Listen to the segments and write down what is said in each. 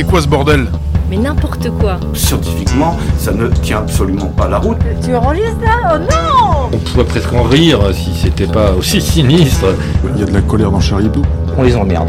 C'est quoi ce bordel Mais n'importe quoi. Scientifiquement, ça ne tient absolument pas la route. Tu enregistres là Oh non On pourrait presque en rire si c'était pas aussi sinistre. Il y a de la colère dans Charlie Hebdo. On les emmerde.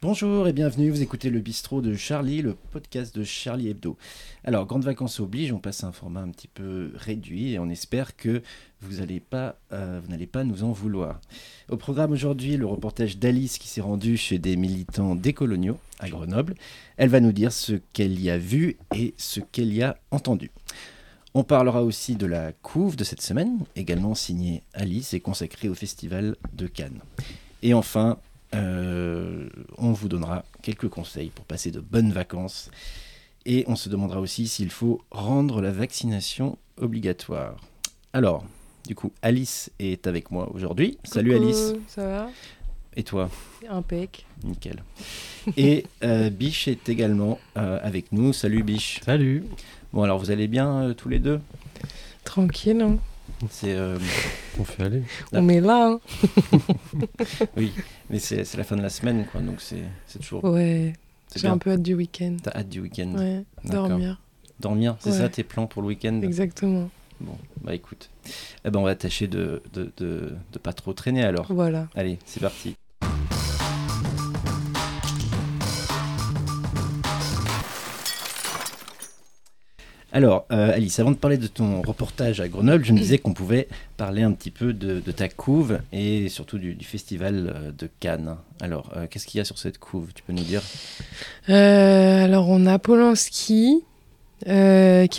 Bonjour et bienvenue, vous écoutez le bistrot de Charlie, le podcast de Charlie Hebdo. Alors, grandes vacances oblige, on passe à un format un petit peu réduit et on espère que vous n'allez pas, euh, vous n'allez pas nous en vouloir. Au programme aujourd'hui, le reportage d'Alice qui s'est rendue chez des militants décoloniaux à Grenoble. Elle va nous dire ce qu'elle y a vu et ce qu'elle y a entendu. On parlera aussi de la couve de cette semaine, également signée Alice et consacrée au Festival de Cannes. Et enfin, euh, on vous donnera quelques conseils pour passer de bonnes vacances. Et on se demandera aussi s'il faut rendre la vaccination obligatoire. Alors, du coup, Alice est avec moi aujourd'hui. Salut Alice. Ça va? Et toi? Impec. Nickel. Et euh, Biche est également euh, avec nous. Salut Biche. Salut. Bon, alors vous allez bien euh, tous les deux? Tranquille, hein. C'est euh, On fait aller. Ah. On est là, hein. oui, mais c'est c'est la fin de la semaine, quoi. Donc c'est c'est toujours. Ouais. c'est J'ai bien. un peu hâte du week-end. T'as hâte du week-end. Ouais. D'accord. Dormir. Dormir, c'est Ouais. ça tes plans pour le week-end? Exactement. Bon, bah écoute. Eh ben on va tâcher de de, de, de pas trop traîner alors. Voilà. Allez, c'est parti. Alors, euh, Alice, avant de parler de ton reportage à Grenoble, je me disais qu'on pouvait parler un petit peu de, de ta couve et surtout du, du festival euh, de Cannes. Alors, euh, qu'est-ce qu'il y a sur cette couve? Tu peux nous dire? Euh, alors, on a Polanski qui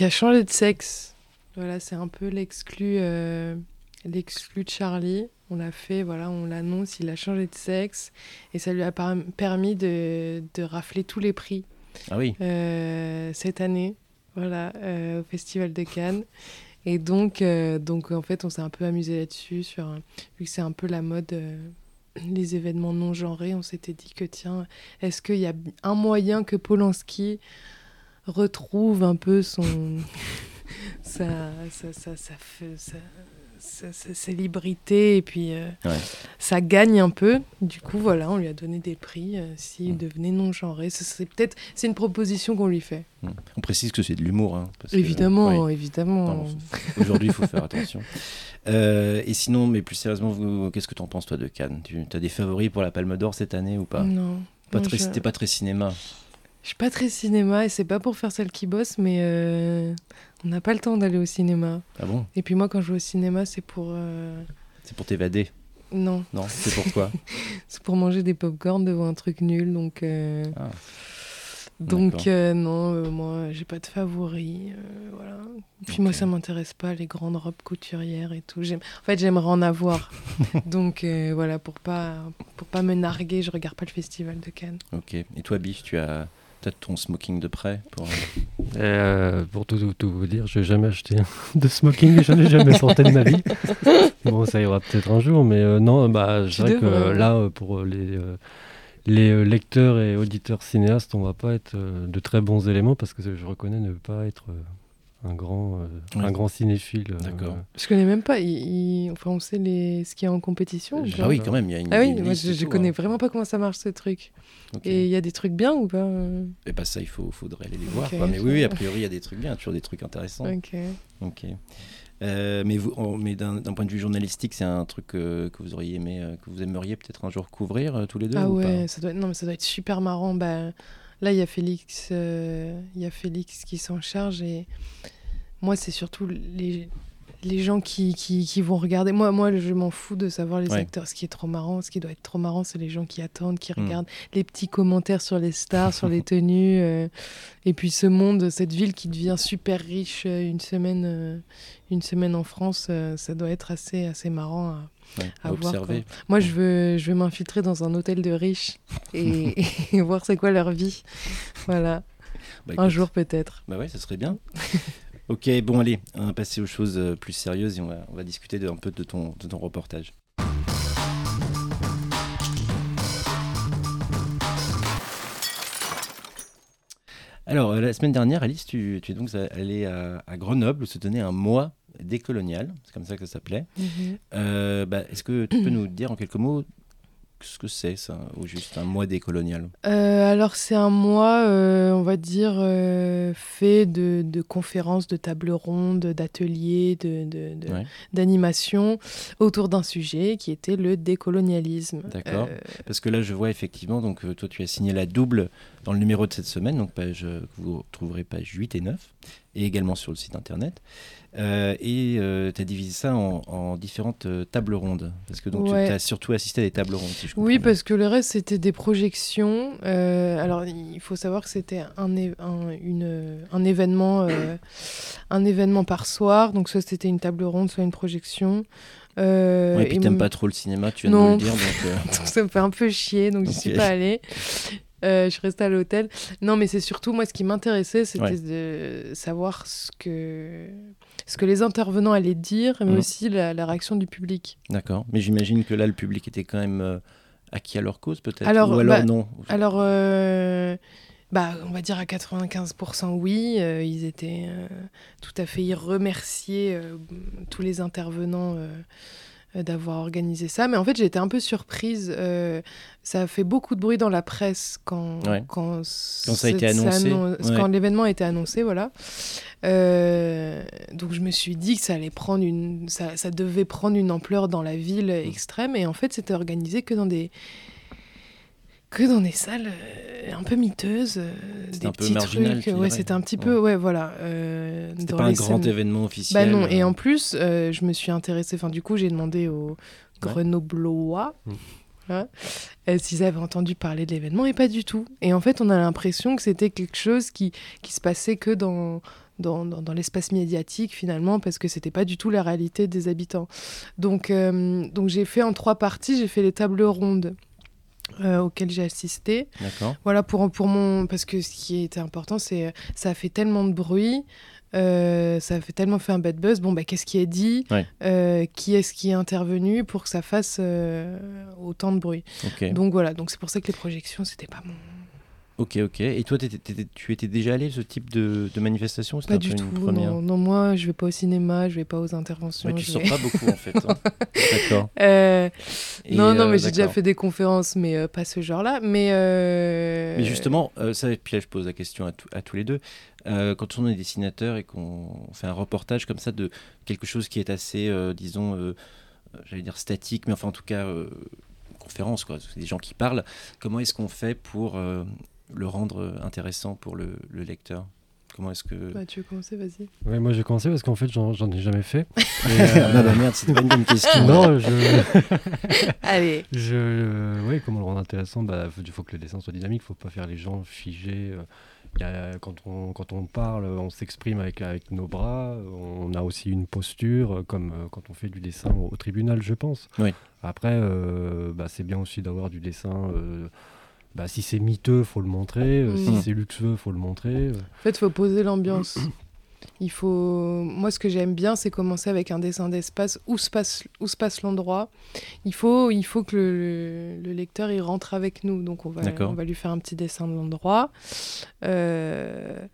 a changé de sexe. Voilà, c'est un peu l'exclu euh, l'exclu de Charlie. On l'a fait, voilà, on l'annonce, il a changé de sexe et ça lui a permis de, de rafler tous les prix. Ah oui, euh, cette année, voilà, euh, au Festival de Cannes. Et donc, donc en fait, on s'est un peu amusé là-dessus, sur un- vu que c'est un peu la mode, les événements non genrés. On s'était dit que tiens, est-ce qu'il y a un moyen que Polanski retrouve un peu son sa, sa, sa, sa, fe- sa- sa- sa célébrité et puis euh, Ouais. ça gagne un peu. Du coup, voilà, on lui a donné des prix euh, s'il Mm. devenait non genré. Ce serait peut-être, c'est une proposition qu'on lui fait. Hmm. on précise que c'est de l'humour. hein, évidemment, oui. évidemment. Aujourd'hui, il faut faire attention. Euh, et sinon, mais plus sérieusement, qu'est-ce que tu en penses, toi, de Cannes? Tu as des favoris pour la Palme d'Or cette année ou pas? Non. Pas très, je... C'était pas très cinéma. Je suis pas très cinéma et c'est pas pour faire celle qui bosse, mais euh, on n'a pas le temps d'aller au cinéma. Ah bon? Et puis moi, quand je vais au cinéma, c'est pour euh, C'est pour t'évader? Non, Non, c'est pour quoi? C'est pour manger des pop-corn devant un truc nul. Donc euh, Ah, donc non, moi, j'ai pas de favoris. voilà. Puis moi, ça m'intéresse pas les grandes robes couturières et tout. En fait, j'aimerais en avoir. donc voilà, pour pas pour pas me narguer, je regarde pas le festival de Cannes. Ok. Et toi, Biche, tu as peut-être ton smoking de près pour... Et, euh, pour tout, tout, tout vous dire, je n'ai jamais acheté de smoking, j'en ai jamais sorti de ma vie. Bon, ça ira peut-être un jour, mais euh, non, bah, c'est vrai que devrais, euh, là, euh, pour euh, les, euh, les euh, lecteurs et auditeurs cinéastes, on va pas être euh, de très bons éléments parce que je reconnais ne pas être euh, un, grand, euh, Oui. un grand cinéphile. euh, D'accord. Je connais même pas. il- il- Enfin, on sait les... ce qu'il y a en compétition. Ah oui, quand même, il y a une, Ah oui, une moi liste je, je tout, connais hein. vraiment pas comment ça marche ce truc. Et il y a des trucs bien ou pas euh Et pas ça, il faut, faudrait aller les voir. Quoi. Mais oui, a priori, il y a des trucs bien, toujours des trucs intéressants. Ok. Ok. Euh, mais vous, mais d'un d'un point de vue journalistique, c'est un truc euh, que vous auriez aimé, euh, que vous aimeriez peut-être un jour couvrir euh, tous les deux Ah ou ouais, ça doit être... non mais ça doit être super marrant. Bah, là il y a Félix, euh, il y a Félix qui s'en charge et moi c'est surtout les les gens qui, qui, qui vont regarder. Moi, moi, je m'en fous de savoir les Ouais. acteurs. Ce qui est trop marrant, ce qui doit être trop marrant, c'est les gens qui attendent, qui Mm. regardent les petits commentaires sur les stars, sur les tenues. euh, et puis ce monde, cette ville qui devient super riche euh, une semaine, euh, une semaine en France, euh, ça doit être assez, assez marrant à, pas Ouais, à à voir, observer. moi, je veux, je veux m'infiltrer dans un hôtel de riches et, et voir c'est quoi leur vie. Voilà, Bah, un écoute, jour peut-être. Bah ouais, ça serait bien. Ok, bon allez, on va passer aux choses euh, plus sérieuses et on va, on va discuter de, un peu de ton, de ton reportage. Alors, euh, la semaine dernière, Alice, tu, tu es donc allée à, à Grenoble se tenait un mois décolonial, c'est comme ça que ça s'appelait. Mhm. Euh, bah, Est-ce que tu peux nous dire en quelques mots ce que c'est ça, ou juste un mois décolonial Euh, alors c'est un mois, euh, on va dire, euh, fait de, de conférences, de tables rondes, d'ateliers, de, de- de- Ouais. d'animations autour d'un sujet qui était le décolonialisme. D'accord. Parce que là, je vois effectivement, donc toi, tu as signé la double dans le numéro de cette semaine, donc page, vous trouverez page 8 et 9, et également sur le site internet. Euh, et tu as divisé ça en, en différentes euh, tables rondes. Parce que donc tu Ouais. as surtout assisté à des tables rondes, si je Oui, bien. parce que le reste, c'était des projections. Euh, alors, il faut savoir que c'était un, un- une- un événement, euh, un événement par soir. Donc, soit c'était une table ronde, soit une projection. Euh, Ouais, et puis t'aimes pas trop le cinéma, tu viens de Non. nous le dire. Donc, euh, Donc, ça me fait un peu chier, donc je Ok. suis pas allée. Euh, je suis restée à l'hôtel. Non, mais c'est surtout, moi, ce qui m'intéressait, c'était Ouais. de savoir ce que, ce que les intervenants allaient dire, mais Mhm. aussi la, la réaction du public. D'accord. Mais j'imagine que là, le public était quand même euh, acquis à leur cause, peut-être Alors, Ou alors bah, non Alors, euh, bah, on va dire à 95% oui, euh, ils étaient tout à fait, ils remerciaient tous les intervenants d'avoir organisé ça. Mais en fait, j'ai été un peu surprise. euh, ça a fait beaucoup de bruit dans la presse quand, Ouais. quand, ça a été annoncé, annon- ouais. quand l'événement a été annoncé, voilà. Euh, donc je me suis dit que ça allait prendre une, ça, ça devait prendre une ampleur dans la ville extrême. Et en fait, c'était organisé que dans des que dans des salles euh, un peu miteuses, euh, des un peu petits marginal, trucs. Ouais, c'était un petit peu, ouais, voilà. euh, C'était pas un grand scènes- événement officiel. Bah non, et en plus, euh, je me suis intéressée, enfin du coup, j'ai demandé aux Grenoblois Mm. euh, s'ils avaient entendu parler de l'événement, et pas du tout. Et en fait, on a l'impression que c'était quelque chose qui, qui se passait que dans, dans, dans, dans l'espace médiatique, finalement, parce que c'était pas du tout la réalité des habitants. Donc, euh, donc j'ai fait en trois parties, j'ai fait les tables rondes. Euh, auxquelles j'ai assisté. D'accord. Voilà, pour, pour mon... Parce que ce qui était important, c'est ça a fait tellement de bruit, euh, ça a fait tellement fait un bad buzz. Bon, bah, qu'est-ce qui est dit? Ouais. Euh, Qui est-ce qui est intervenu pour que ça fasse euh, autant de bruit? Donc voilà, donc c'est pour ça que les projections, c'était pas mon... Ok, ok. Et toi, t'étais- t'étais- tu étais déjà allé à ce type de, de manifestation Pas du tout. première Non, non, moi, je vais pas au cinéma, je vais pas aux interventions. Ouais, tu sors vais- pas beaucoup en fait. hein. D'accord. Euh, non, non, euh, mais j'ai déjà fait des conférences, mais euh, pas ce genre-là. Mais, Mais justement, ça, et puis là, je pose la question à, tous- à tous les deux. Quand on est dessinateur et qu'on fait un reportage comme ça de quelque chose qui est assez, disons, j'allais dire statique, mais enfin en tout cas, conférence, quoi. C'est des gens qui parlent. Comment est-ce qu'on fait pour le rendre intéressant pour le, le lecteur Comment est-ce que. bah, tu veux commencer, vas-y. Ouais, moi j'ai commencé parce qu'en fait j'en ai jamais fait. Et, Ah euh, bah merde, c'était pas une bonne question. non, je, Allez. je, euh, ouais, comment le rendre intéressant? Bah, faut- Il faut que le dessin soit dynamique, il faut pas faire les gens figés. euh. Il y a- quand, on, quand on parle, on s'exprime avec, avec nos bras, on a aussi une posture, comme euh, quand on fait du dessin au, au tribunal, je pense. Oui. Après, euh, bah, c'est bien aussi d'avoir du dessin. euh, bah, si c'est miteux, faut le montrer. euh, Mm. Si c'est luxueux, faut le montrer. euh. En fait, il faut poser l'ambiance. Il faut. Moi, ce que j'aime bien, c'est commencer avec un dessin d'espace où se passe où se passe l'endroit. Il faut il faut que le, le lecteur il rentre avec nous. Donc on va on va lui faire un petit dessin de l'endroit. Euh,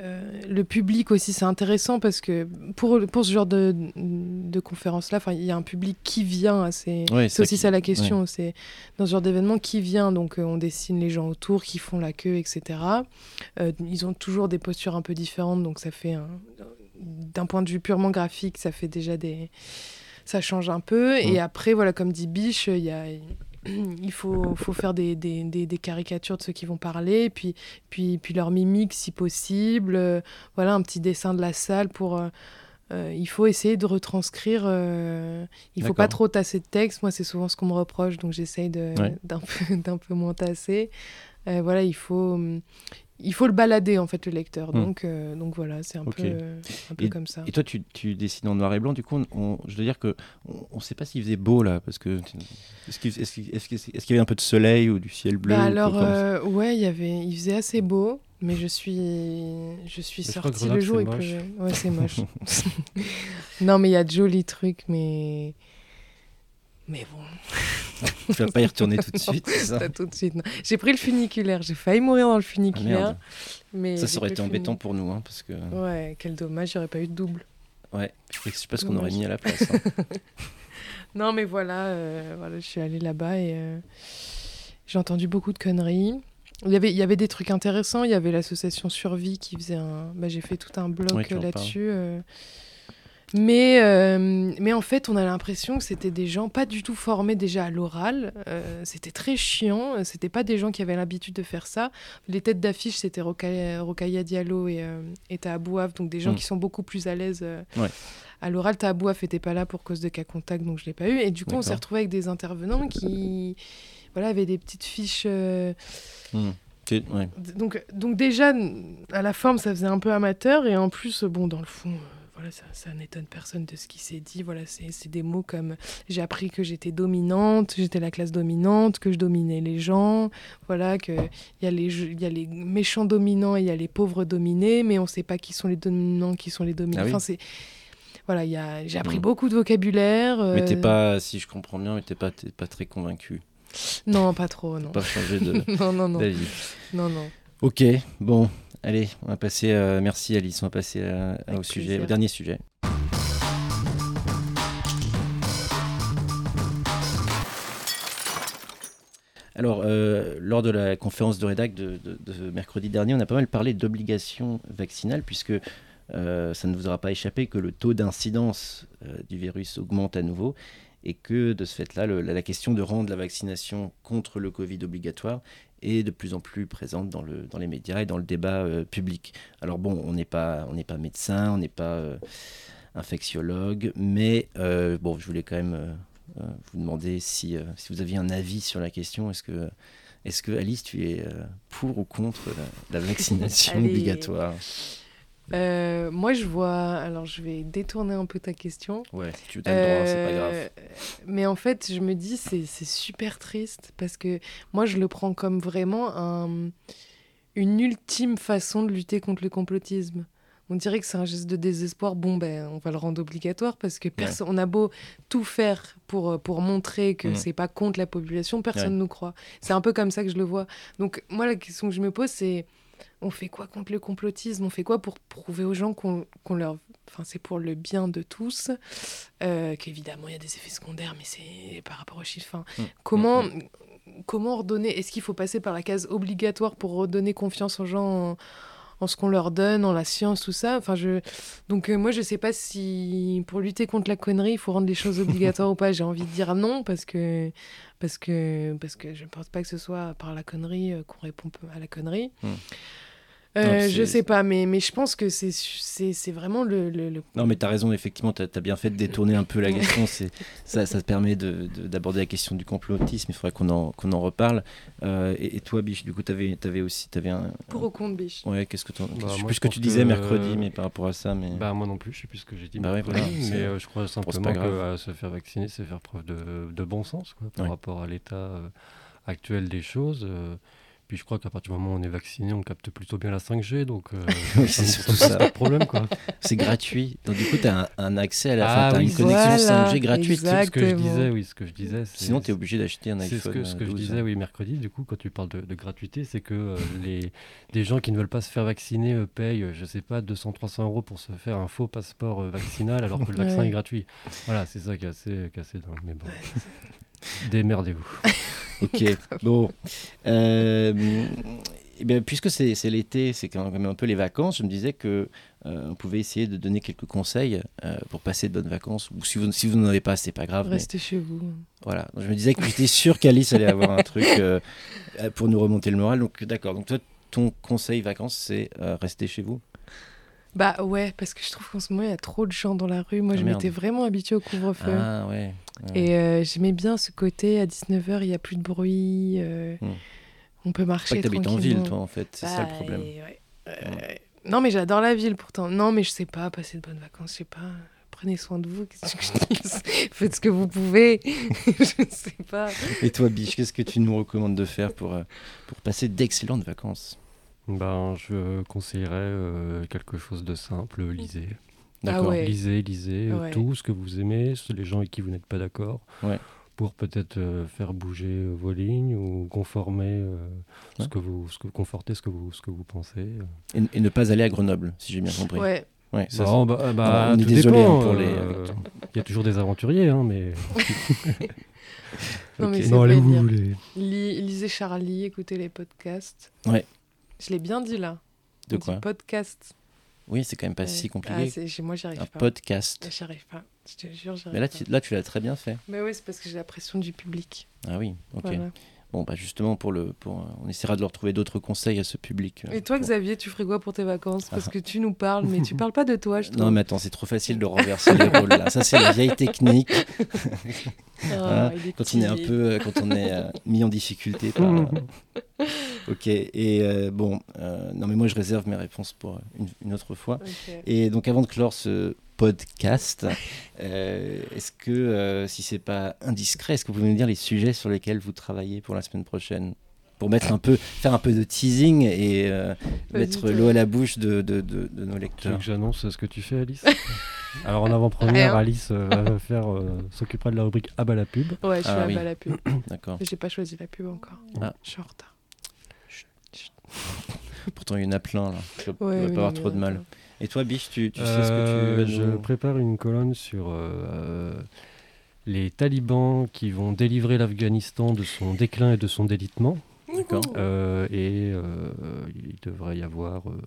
euh, le public aussi, c'est intéressant parce que pour, pour ce genre de, de conférence-là, il y a un public qui vient. Ouais, c'est aussi qui- ça la question. C'est dans ce genre d'événement qui vient? Donc euh, on dessine les gens autour, qui font la queue, etc. Euh, ils ont toujours des postures un peu différentes, donc ça fait un... d'un point de vue purement graphique, ça fait déjà des ça change un peu. Et après, voilà, comme dit Biche, il y a il faut, faut faire des, des, des- des caricatures de ceux qui vont parler, puis, puis, puis leur mimique si possible. Euh, voilà, un petit dessin de la salle pour. euh, euh, il faut essayer de retranscrire. euh, il faut pas trop tasser de texte. Moi, c'est souvent ce qu'on me reproche, donc j'essaye Ouais. d'un peu, peu moins tasser. Voilà, il faut, hum, il faut le balader en fait le lecteur. Hmm. Donc, euh, donc voilà, c'est un peu, euh, un peu comme ça. Et toi, tu, tu dessines en noir et blanc. Du coup, on- on- je dois dire que on ne sait pas s'il faisait beau là, parce que est-ce qu'il est-ce qu'il- est-ce qu'il- est-ce qu'il y avait un peu de soleil ou du ciel bleu Bah ou alors, euh, ouais, il y avait, il faisait assez beau, mais je suis, je suis Mais je sortie le jour pleuvait. Ouais, c'est moche. non, mais il y a de jolis trucs, mais, mais bon, Tu vas pas y retourner tout de suite, c'est ça pas tout de suite. non. J'ai pris le funiculaire, j'ai failli mourir dans le Ah, funiculaire, mais Ça, aurait été embêtant pour nous, hein, parce que Ouais, quel dommage, j'aurais pas eu de double. ouais, je sais pas ce qu'on aurait mis à la place. hein. Non, mais voilà, euh, voilà, je suis allée là-bas et euh, j'ai entendu beaucoup de conneries. Il y, avait, il y avait des trucs intéressants. Il y avait l'association Survie qui faisait un. Bah, j'ai fait tout un blog Oui, en là-dessus. euh. Mais, euh, mais en fait, on a l'impression que c'était des gens pas du tout formés déjà à l'oral. Euh, c'était très chiant. C'était pas des gens qui avaient l'habitude de faire ça. Les têtes d'affiche, c'était Rokhaya Diallo et, euh, et Taha Bouaf, donc des gens Mm. qui sont beaucoup plus à l'aise euh, Ouais. à l'oral. Taha Bouaf n'était pas là pour cause de cas contact, donc je l'ai pas eu. Et du coup, on s'est retrouvé avec des intervenants qui voilà, avaient des petites fiches. euh, ouais. donc, donc déjà, à la forme, ça faisait un peu amateur, et en plus, bon, dans le fond, euh, voilà, ça, ça n'étonne personne de ce qui s'est dit. Voilà, c'est des mots comme j'ai appris que j'étais dominante, j'étais la classe dominante, que je dominais les gens, voilà, que il y a les y a les méchants dominants et il y a les pauvres dominés, mais on ne sait pas qui sont les dominants, qui sont les dominants. Ah oui. Enfin, c'est voilà, j'ai appris Mm. beaucoup de vocabulaire. Mais t'es euh, pas, si je comprends bien, mais t'es pas, pas très convaincu. Non, pas trop, non. Pas changer de non, non, non, non, non. Ok, bon, allez, on va passer. euh, merci Alice, on va passer à- au Avec sujet, plaisir. au dernier sujet. Alors, euh, lors de la conférence de rédac de, de- de mercredi dernier, on a pas mal parlé d'obligation vaccinale, puisque euh, ça ne vous aura pas échappé que le taux d'incidence euh, du virus augmente à nouveau, et que de ce fait-là, le- la, la question de rendre la vaccination contre le Covid obligatoire est de plus en plus présente dans, le, dans les médias et dans le débat euh, public. Alors bon, on n'est pas, on pas médecin, on n'est pas euh, infectiologue, mais euh, bon, je voulais quand même vous demander si, si vous aviez un avis sur la question. Est-ce que, est-ce que Alice, tu es pour ou contre la, la vaccination obligatoire? Euh, moi, je vois. Alors, je vais détourner un peu ta question. Ouais, tu as le droit, c'est pas grave. Euh, Mais en fait, je me dis, c'est c'est super triste parce que moi, je le prends comme vraiment un- une ultime façon de lutter contre le complotisme. On dirait que c'est un geste de désespoir. Bon, ben, on va le rendre obligatoire parce que personne, on a beau tout faire pour, euh, pour montrer que Mhm. c'est pas contre la population, personne Ouais. ne nous croit. C'est un peu comme ça que je le vois. Donc, moi, la question que je me pose, c'est on fait quoi contre le complotisme? On fait quoi pour prouver aux gens qu'on leur. Enfin, c'est pour le bien de tous. Euh, Qu'évidemment, il y a des effets secondaires, mais c'est par rapport aux chiffres. Enfin, Mm. Comment, comment redonner Est-ce qu'il faut passer par la case obligatoire pour redonner confiance aux gens en, en ce qu'on leur donne, en la science, tout ça enfin, je... Donc, euh, moi, je sais pas si pour lutter contre la connerie, il faut rendre les choses obligatoires ou pas. J'ai envie de dire non parce que, parce que, parce que je ne pense pas que ce soit par la connerie euh, qu'on répond à la connerie. Mm. Euh, Non, je sais pas, mais, mais je pense que c'est c'est c'est vraiment le, le, le- Non, mais tu as raison, effectivement, tu as, bien fait de détourner un peu la question. c'est ça, ça te permet de- de- d'aborder la question du complotisme. Il faudrait qu'on en, qu'on en reparle. Euh, et, et toi, Biche, du coup, tu avais, aussi avais un. pour au compte biche? Ouais, qu'est-ce que tu Bah, Je sais moi, plus ce que tu disais que- mercredi, mais par rapport à ça. Mais... Bah moi non plus, je sais plus ce que j'ai dit. Bah ouais, voilà, mais euh, je crois simplement que euh, se faire vacciner, c'est faire preuve de, de bon sens quoi, par Ouais. rapport à l'état euh, actuel des choses. Euh, puis je crois qu'à partir du moment où on est vacciné, on capte plutôt bien la 5G, donc euh, c'est surtout ça. pas de problème quoi. C'est gratuit. Donc, du coup, tu as un, un accès à la Ah fin. Tu oui, une connexion voilà, 5G gratuite. exact. Ce que je disais, oui, ce que je disais. c'est- Sinon, tu es obligé d'acheter un C'est iPhone. ce que, ce que je 12. disais, oui, mercredi, du coup, quand tu parles de, de gratuité, c'est que euh, les, des gens qui ne veulent pas se faire vacciner euh, payent, euh, je sais pas, 200-300 euros pour se faire un faux passeport euh, vaccinal alors que le vaccin Ouais. est gratuit. Voilà, c'est ça qui est assez, qui est assez dingue. Mais bon, démerdez-vous. Ok, bon. Euh, eh bien, puisque c'est l'été, c'est quand même un peu les vacances, je me disais que euh, on pouvait essayer de donner quelques conseils euh, pour passer de bonnes vacances. Ou si vous, si vous n'en avez pas, c'est pas grave. mais Restez chez vous. voilà. Donc, je me disais que j'étais sûr qu'Alice allait avoir un truc euh, pour nous remonter le moral. Donc d'accord. Donc toi, ton conseil vacances, c'est rester chez vous? Bah ouais, parce que je trouve qu'en ce moment, il y a trop de gens dans la rue. Moi, Ah, je m'étais vraiment habituée au couvre-feu. Ah ouais. ouais. Et euh, j'aimais bien ce côté, à 19h, il n'y a plus de bruit. euh, Hmm. On peut marcher que t'habites en ville, toi, en fait. C'est ça le Bah, problème. ouais. Euh, Non, mais j'adore la ville pourtant. Non, mais je sais pas, passer de bonnes vacances, je sais pas. Prenez soin de vous, qu'est-ce que je dis? Faites ce que vous pouvez. je sais pas. Et toi, Biche, qu'est-ce que tu nous recommandes de faire pour, pour passer d'excellentes vacances? Ben, je conseillerais euh, quelque chose de simple, lisez. D'accord. Ah ouais. Lisez, lisez euh, Ouais. tout ce que vous aimez, les gens avec qui vous n'êtes pas d'accord, Ouais. pour peut-être euh, faire bouger euh, vos lignes ou conformer euh, Ouais. ce que vous, ce que, conforter ce que vous, ce que vous pensez. euh. Et, et ne pas aller à Grenoble, si j'ai bien compris. Ouais. Ouais, ça, Non, bah, bah, Alors, on est désolé, dépend, hein, pour les- euh, Il y a toujours des aventuriers, hein, mais. Non, mais Ok. c'est non, allez où dire. vous voulez. Li- lisez Charlie, écoutez les podcasts. Ouais. Je l'ai bien dit là. De On dit quoi podcast. Oui, c'est quand même pas Ouais. si Ah, compliqué. j'ai- moi, j'y arrive un pas. podcast. J'y arrive pas. Je te jure, j'y arrive Mais là, pas. tu, là, tu l'as très bien fait. Mais ouais, c'est parce que j'ai la pression du public. Ah oui, ok. Voilà. Bon, bah justement, pour le, pour, euh, on essaiera de leur trouver d'autres conseils à ce public. euh, Et toi, pour- Xavier, tu ferais quoi pour tes vacances? Parce Ah. que tu nous parles, mais tu parles pas de toi, je trouve. Non, mais attends, c'est trop facile de renverser les rôles là. Ça, c'est la vieille technique. Ah, Hein, Quand on est un peu, euh, quand on est euh, mis en difficulté par. euh, ok. Et euh, bon, euh, non, mais moi, je réserve mes réponses pour une, une autre fois. Et donc, avant de clore ce podcast, euh, est-ce que, si c'est pas indiscret, est-ce que vous pouvez nous dire les sujets sur lesquels vous travaillez pour la semaine prochaine? Pour mettre un peu, faire un peu de teasing et euh, mettre l'eau à la bouche de, de, de, de nos lecteurs. j'annonce ce que tu fais, Alice? Alors, en avant-première. Alice euh, va faire, euh, s'occupera de la rubrique bah la pub. Ouais, je suis Ah là oui. bas la pub. D'accord. J'ai pas choisi la pub encore. Ah. Je suis en retard. Pourtant, il y en a plein là. Tu vas, Ouais, vas oui, pas avoir trop de mal. Et toi, Biche, tu, tu sais ce que tu veux Je nous- prépare une colonne sur euh, les talibans qui vont délivrer l'Afghanistan de son déclin et de son délitement. D'accord. Euh, et euh, il devrait y avoir euh,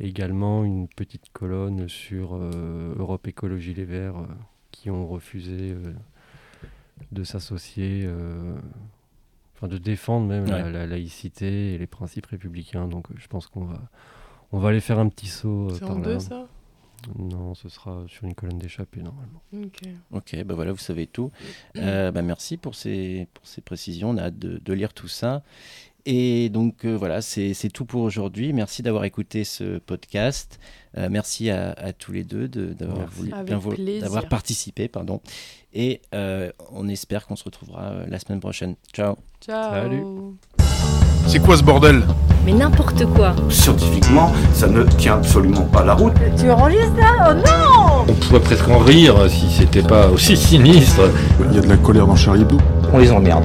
également une petite colonne sur euh, Europe Écologie Les Verts euh, qui ont refusé euh, de s'associer, euh, enfin de défendre même la, Ouais. la laïcité et les principes républicains. Donc je pense qu'on va, on va aller faire un petit saut euh, C'est par en là. deux, ça? Non, ce sera sur une colonne d'échappée normalement. Ok. Ok, bah voilà, vous savez tout. Euh, bah merci pour ces, pour ces précisions. On a hâte de, de lire tout ça. Et donc euh, voilà, c'est c'est tout pour aujourd'hui. Merci d'avoir écouté ce podcast. Euh, merci à, à tous les deux de- d'avoir d'avoir participé, pardon. Et euh, on espère qu'on se retrouvera la semaine prochaine. Ciao. Ciao. Salut. C'est quoi ce bordel? Mais n'importe quoi. Scientifiquement, ça ne tient absolument pas la route. Tu enregistres ça Oh non On pourrait presque en rire si c'était pas aussi sinistre. Il y a de la colère dans Charlie Hebdo. On les emmerde.